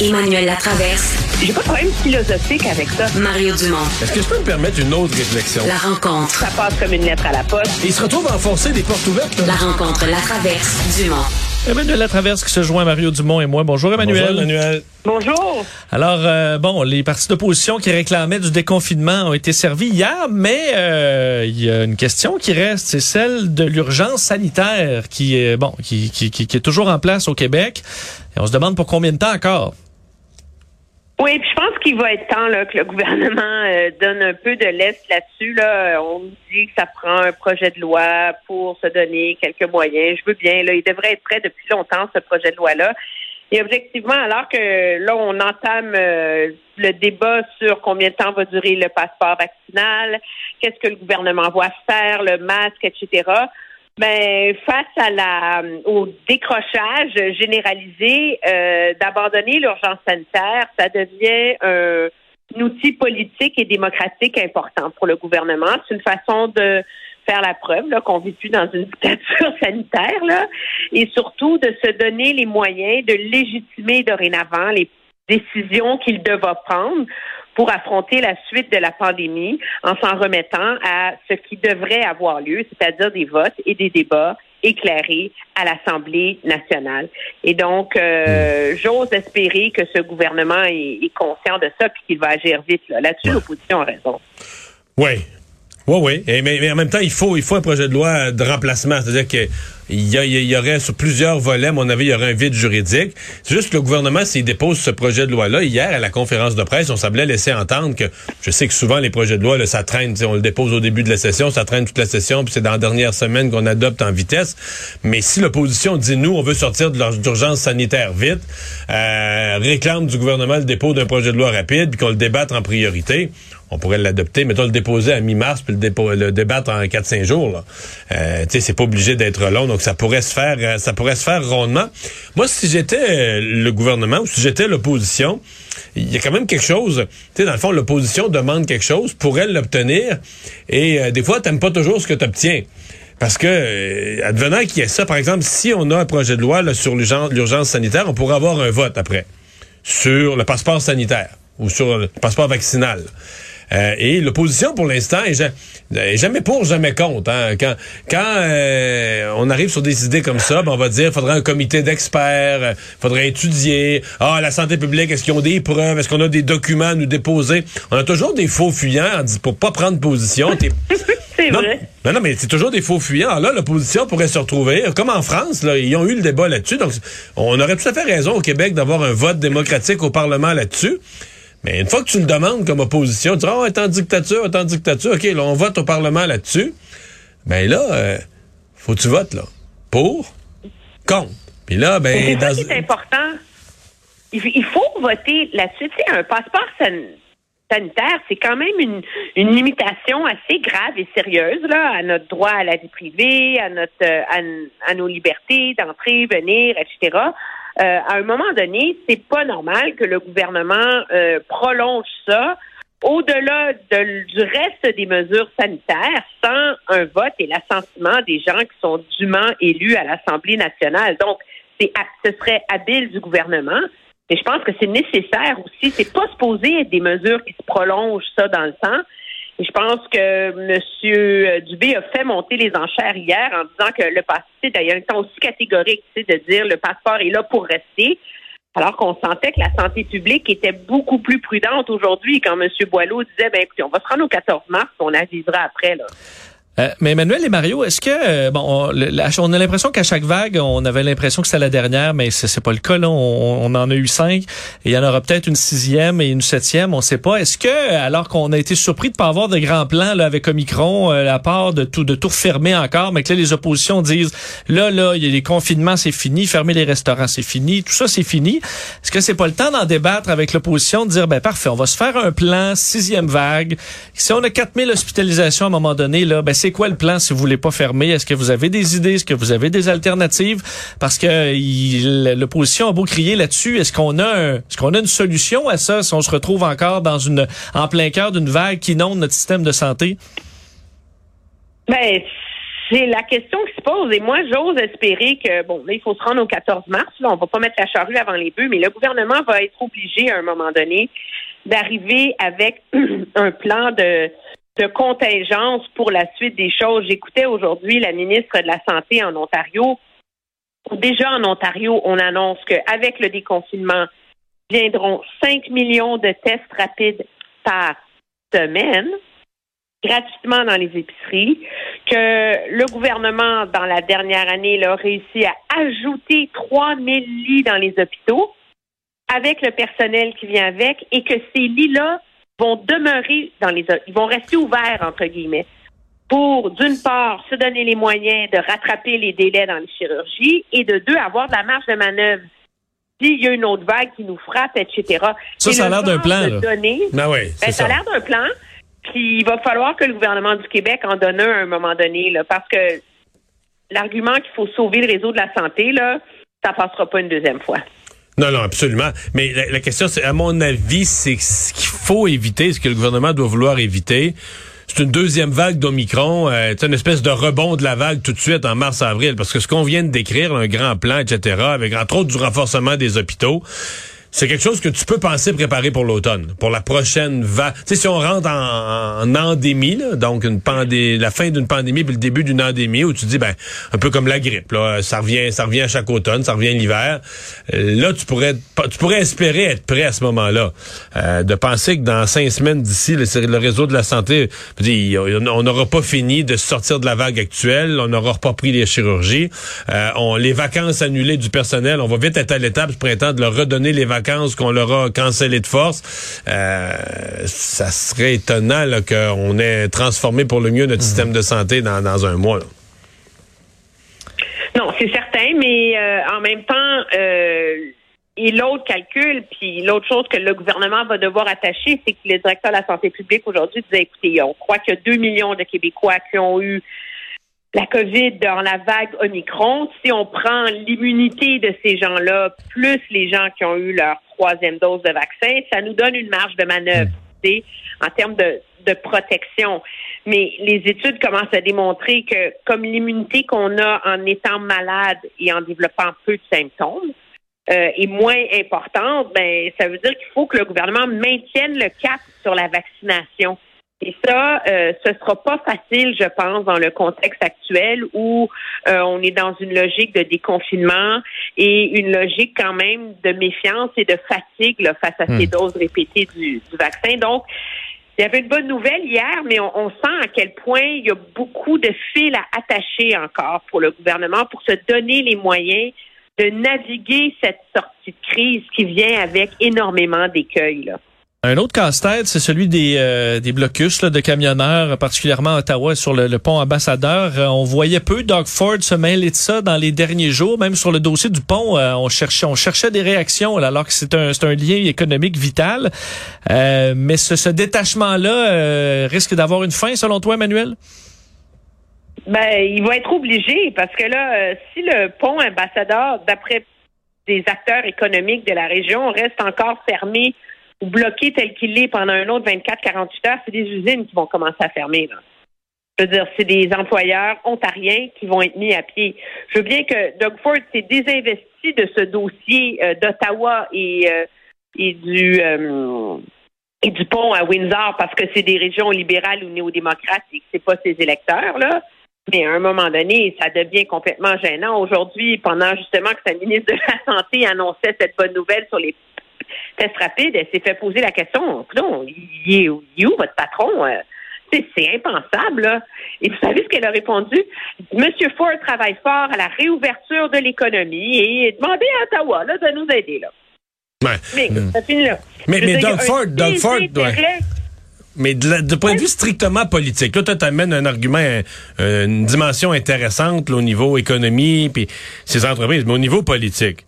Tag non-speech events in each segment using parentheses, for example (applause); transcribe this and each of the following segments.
Emmanuel Latraverse. J'ai pas de problème philosophique avec ça. Mario Dumont. Est-ce que je peux me permettre une autre réflexion? La rencontre. Ça passe comme une lettre à la poste. Et il se retrouve à enfoncer des portes ouvertes. là. La rencontre, la traverse, Dumont. Emmanuel Latraverse qui se joint à Mario Dumont et moi. Bonjour Emmanuel. Bonjour, Emmanuel. Bonjour. Alors, euh, bon, les partis d'opposition qui réclamaient du déconfinement ont été servis hier, mais euh, il y a une question qui reste, c'est celle de l'urgence sanitaire qui est, bon, qui, qui, qui, qui est toujours en place au Québec. Et on se demande pour combien de temps encore. Oui, puis je pense qu'il va être temps là, que le (laughs) gouvernement euh, donne un peu de l'est là-dessus. Là. On nous dit que ça prend un projet de loi pour se donner quelques moyens. Je veux bien. Là, il devrait être prêt depuis longtemps, ce projet de loi-là. Et objectivement, alors que là, on entame euh, le débat sur combien de temps va durer le passeport vaccinal, qu'est-ce que le gouvernement va faire, le masque, etc. Ben, face à la au décrochage généralisé euh, d'abandonner l'urgence sanitaire, ça devient un, outil politique et démocratique important pour le gouvernement. C'est une façon de faire la preuve qu'on vit plus dans une (laughs) dictature sanitaire là, et surtout de se donner les moyens de légitimer dorénavant les décisions qu'il devra prendre pour affronter la suite de la pandémie en s'en remettant à ce qui devrait avoir lieu, c'est-à-dire des votes et des débats éclairés à l'Assemblée nationale. Et donc, euh, j'ose espérer que ce gouvernement est, est conscient de ça et qu'il va agir vite. Là. Là-dessus, l'opposition a raison. Oui. Oui, oui. Et mais, mais en même temps, il faut, il faut un projet de loi de remplacement. C'est-à-dire que il y, y aurait sur plusieurs volets, mon avis, il y aurait un vide juridique. C'est juste que le gouvernement, s'il dépose ce projet de loi-là, hier, à la conférence de presse, on semblait laisser entendre que, je sais que souvent, les projets de loi, là, ça traîne, on le dépose au début de la session, ça traîne toute la session, puis c'est dans la dernière semaine qu'on adopte en vitesse. Mais si l'opposition dit, nous, on veut sortir de l'ur- d'urgence sanitaire vite, euh, réclame du gouvernement le dépôt d'un projet de loi rapide, puis qu'on le débatte en priorité, on pourrait l'adopter, mettons le déposer à mi-mars, puis le, le débattre en 4-5 jours. Là. Euh, tu sais, c'est pas obligé d'être long, donc ça pourrait se faire, euh, ça pourrait se faire rondement. Moi, si j'étais euh, le gouvernement ou si j'étais l'opposition, il y a quand même quelque chose. Tu sais, dans le fond, l'opposition demande quelque chose pour elle l'obtenir, et euh, des fois, t'aimes pas toujours ce que tu obtiens. Parce que, advenant qu'il y ait ça, par exemple, si on a un projet de loi sur l'urgence sanitaire, on pourrait avoir un vote après sur le passeport sanitaire ou sur le passeport vaccinal. Euh, et l'opposition, pour l'instant, est, ja- est jamais pour, jamais contre. hein. Quand, quand euh, on arrive sur des idées comme ça, ben, on va dire faudrait un comité d'experts, euh, faudrait étudier. Ah, la santé publique, est-ce qu'ils ont des preuves? Est-ce qu'on a des documents à nous déposer? On a toujours des faux fuyants pour pas prendre position. (laughs) C'est vrai. non, non, mais c'est toujours des faux fuyants. Alors là, l'opposition pourrait se retrouver, comme en France, là, ils ont eu le débat là-dessus. Donc, on aurait tout à fait raison au Québec d'avoir un vote démocratique au Parlement là-dessus. Mais une fois que tu le demandes comme opposition, tu dis, oh, est en dictature, est en dictature, OK, là, on vote au Parlement là-dessus. Ben là, euh, faut que tu votes, là. Pour, contre. Puis là, ben, c'est ça dans... qui est important. Il, faut voter là-dessus. Tu sais, un passeport san- sanitaire, c'est quand même une, une limitation assez grave et sérieuse là, à notre droit à la vie privée, à notre euh, à nos libertés d'entrer, venir, etc. Euh, à un moment donné, c'est pas normal que le gouvernement euh, prolonge ça au-delà de- du reste des mesures sanitaires sans un vote et l'assentiment des gens qui sont dûment élus à l'Assemblée nationale. Donc, c'est ce serait habile du gouvernement. Mais je pense que c'est nécessaire aussi. C'est pas supposé être des mesures qui se prolongent ça dans le temps. Je pense que M. Dubé a fait monter les enchères hier en disant que le passé, d'ailleurs, est aussi catégorique, de dire le passeport est là pour rester. Alors qu'on sentait que la santé publique était beaucoup plus prudente aujourd'hui quand M. Boileau disait, ben écoutez, on va se rendre au 14 mars, on avisera après. Là. Euh, mais Emmanuel et Mario, est-ce que euh, bon, on, a l'impression qu'à chaque vague, on avait l'impression que c'était la dernière, mais c'est pas le cas. Là, on, en a eu cinq, il y en aura peut-être une sixième et une septième, on sait pas. Est-ce que, alors qu'on a été surpris de pas avoir de grands plans là, avec Omicron, euh, à part de tout de tout fermer encore, mais que là les oppositions disent là là, il y a les confinements, c'est fini, fermer les restaurants, c'est fini, tout ça c'est fini. Est-ce que c'est pas le temps d'en débattre avec l'opposition, de dire ben parfait, on va se faire un plan sixième vague. Si on a 4000 hospitalisations à un moment donné là, ben c'est quoi le plan si vous voulez pas fermer? Est-ce que vous avez des idées? Est-ce que vous avez des alternatives? Parce que l'opposition a beau crier là-dessus. Est-ce qu'on a est-ce qu'on a une solution à ça si on se retrouve encore dans une en plein cœur d'une vague qui inonde notre système de santé? Ben, c'est la question qui se pose. Et moi, j'ose espérer que, bon, là, il faut se rendre au 14 mars. Là, on va pas mettre la charrue avant les bœufs, mais le gouvernement va être obligé, à un moment donné, d'arriver avec (clears throat) un plan de, de contingence pour la suite des choses. J'écoutais aujourd'hui la ministre de la Santé en Ontario. Déjà en Ontario, on annonce qu'avec le déconfinement, viendront 5 millions de tests rapides par semaine gratuitement dans les épiceries, que le gouvernement, dans la dernière année, a réussi à ajouter 3 000 lits dans les hôpitaux avec le personnel qui vient avec et que ces lits-là vont demeurer dans les ils vont rester ouverts entre guillemets pour d'une part se donner les moyens de rattraper les délais dans les chirurgies et de deux avoir de la marge de manœuvre s'il y a une autre vague qui nous frappe, etc. Ça, ça a l'air d'un plan. Là. ben oui, ben, ça a l'air d'un plan. Puis il va falloir que le gouvernement du Québec en donne un à un moment donné, là, parce que l'argument qu'il faut sauver le réseau de la santé, là, ça passera pas une deuxième fois. Non, non, absolument. Mais la, question, c'est, à mon avis, c'est ce qu'il faut éviter, ce que le gouvernement doit vouloir éviter. C'est une deuxième vague d'Omicron, euh, c'est une espèce de rebond de la vague tout de suite en mars-avril, parce que ce qu'on vient de décrire, un grand plan, etc., avec entre autres du renforcement des hôpitaux, c'est quelque chose que tu peux penser préparer pour l'automne, pour la prochaine vague. Tu sais, si on rentre en, endémie, donc une pandémie, la fin d'une pandémie puis le début d'une endémie où tu dis, ben, un peu comme la grippe, là, ça revient, ça revient chaque automne, ça revient l'hiver. Euh, là, tu pourrais, tu pourrais espérer être prêt à ce moment-là. Euh, de penser que dans cinq semaines d'ici, le, réseau de la santé, on n'aura pas fini de sortir de la vague actuelle, on n'aura pas pris les chirurgies, euh, on, les vacances annulées du personnel, on va vite être à l'étape ce printemps de leur redonner les vacances qu'on leur a cancellé de force, euh, ça serait étonnant qu'on ait transformé pour le mieux notre mhm. système de santé dans, un mois. Non, c'est certain, mais euh, en même temps, euh, et l'autre calcul, puis l'autre chose que le gouvernement va devoir attacher, c'est que le directeur de la santé publique aujourd'hui disait, écoutez, on croit qu'il y a 2 millions de Québécois qui ont eu la COVID dans la vague Omicron, si on prend l'immunité de ces gens-là, plus les gens qui ont eu leur troisième dose de vaccin, ça nous donne une marge de manœuvre hmm. en termes de, protection. Mais les études commencent à démontrer que comme l'immunité qu'on a en étant malade et en développant peu de symptômes, euh, est moins importante, ben ça veut dire qu'il faut que le gouvernement maintienne le cap sur la vaccination. Et ça, euh, ce sera pas facile, je pense, dans le contexte actuel où euh, on est dans une logique de déconfinement et une logique quand même de méfiance et de fatigue face à ces hmm. doses répétées du, vaccin. Donc, il y avait une bonne nouvelle hier, mais on, on, sent à quel point il y a beaucoup de fils à attacher encore pour le gouvernement pour se donner les moyens de naviguer cette sortie de crise qui vient avec énormément d'écueils. Un autre casse-tête, c'est celui des, euh, des blocus de camionneurs, particulièrement à Ottawa, sur le, pont ambassadeur. Euh, on voyait peu Doug Ford se mêler de ça dans les derniers jours. Même sur le dossier du pont, euh, on cherchait on cherchait des réactions, alors que c'est un, un lien économique vital. mais ce, ce détachement-là risque d'avoir une fin, selon toi, Emmanuel? Ben, il va être obligé, parce que là, si le pont ambassadeur, d'après des acteurs économiques de la région, reste encore fermé ou bloqué tel qu'il est pendant un autre 24-48 heures, c'est des usines qui vont commencer à fermer. Là. Je veux dire, c'est des employeurs ontariens qui vont être mis à pied. Je veux bien que Doug Ford s'est désinvesti de ce dossier euh, d'Ottawa et, euh, et du euh, et Dupont à Windsor parce que c'est des régions libérales ou néo-démocratiques. C'est pas ses électeurs, là. Mais à un moment donné, ça devient complètement gênant. Aujourd'hui, pendant justement que sa ministre de la Santé annonçait cette bonne nouvelle sur les tests rapides, elle s'est fait poser la question, non, il est où, votre patron? Euh, c'est impensable. Là. Et vous savez ce qu'elle a répondu? Monsieur Ford travaille fort à la réouverture de l'économie et demandez à Ottawa là, de nous aider. Là. Mais hmm. ça finit là. Mais, mais Doug Ford, Doug Ford, Mais de, point de vue strictement politique, là, tu amènes un argument, une dimension intéressante au niveau économie, puis ces entreprises, mais au niveau politique.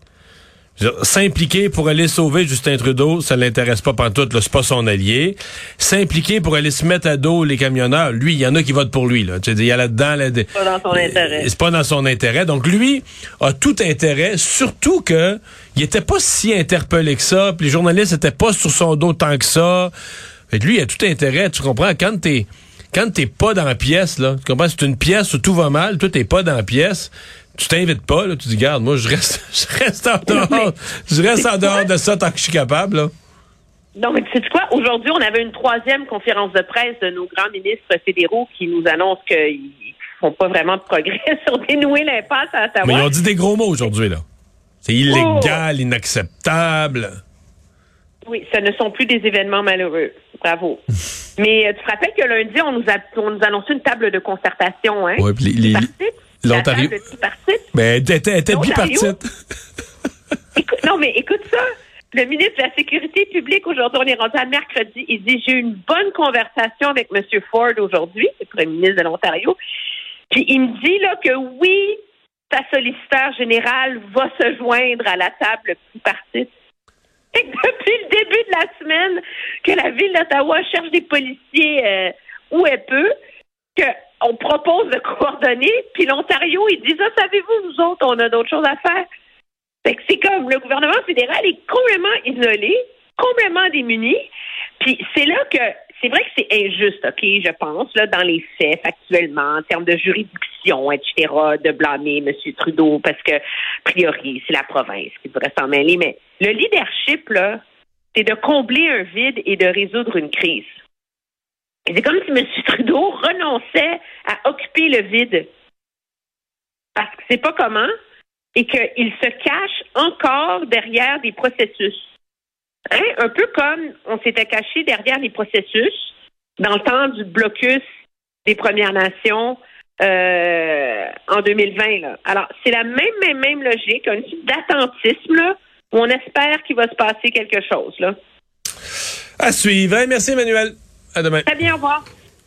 S'impliquer pour aller sauver Justin Trudeau, ça l'intéresse pas pantoute, c'est pas son allié. S'impliquer pour aller se mettre à dos les camionneurs, lui, il y en a qui votent pour lui. Là. Il y a là-dedans... Là, c'est pas dans son intérêt. C'est pas dans son intérêt. Donc lui a tout intérêt, surtout que il était pas si interpellé que ça, puis les journalistes étaient pas sur son dos tant que ça. Fait lui, il a tout intérêt, tu comprends, quand t'es quand t'es pas dans la pièce, là, tu comprends, c'est une pièce où tout va mal, toi t'es pas dans la pièce, tu t'invites pas, là, tu dis, garde, moi, je reste, (laughs) je reste en dehors, je reste en dehors de ça tant que je suis capable, là. Non, mais tu sais quoi? Aujourd'hui, on avait une troisième conférence de presse de nos grands ministres fédéraux qui nous annoncent qu'ils font pas vraiment de progrès (laughs) sur dénouer l'impasse à Ottawa. Mais ils ont dit des gros mots aujourd'hui, là. C'est illégal, oh! inacceptable. Oui, ce ne sont plus des événements malheureux. Bravo. (laughs) Mais euh, tu te rappelles que lundi, on nous a, on nous a annoncé une table de concertation, hein? Oui, puis les, L'Ontario? Mais elle était, était bipartite. (laughs) non, mais écoute ça. Le ministre de la Sécurité publique, aujourd'hui, on est rendu à mercredi. Il dit J'ai eu une bonne conversation avec M. Ford aujourd'hui, le premier ministre de l'Ontario. Puis il me dit là que oui, sa solliciteur général va se joindre à la table bipartite. Et depuis le début de la semaine, que la ville d'Ottawa cherche des policiers euh, où elle peut, que on propose de coordonner, puis l'Ontario, il dit ça, savez-vous, nous autres, on a d'autres choses à faire. c'est comme le gouvernement fédéral est complètement isolé, complètement démuni. Puis c'est là que c'est vrai que c'est injuste, OK, je pense, dans les faits, factuellement, en termes de juridiction, etc., de blâmer M. Trudeau parce que, a priori, c'est la province qui devrait s'en mêler. Mais le leadership, là, c'est de combler un vide et de résoudre une crise. C'est comme si M. (laughs) Trudeau renonçait à occuper le vide. Parce que c'est pas comment et qu'il se cache encore derrière des processus. Hein? Un peu comme on s'était caché derrière les processus dans le temps du blocus des Premières Nations euh, en 2020. Alors, c'est la même, même, même logique, un type d'attentisme où on espère qu'il va se passer quelque chose. À suivre. Merci, Emmanuel. À demain. Très bien, au revoir.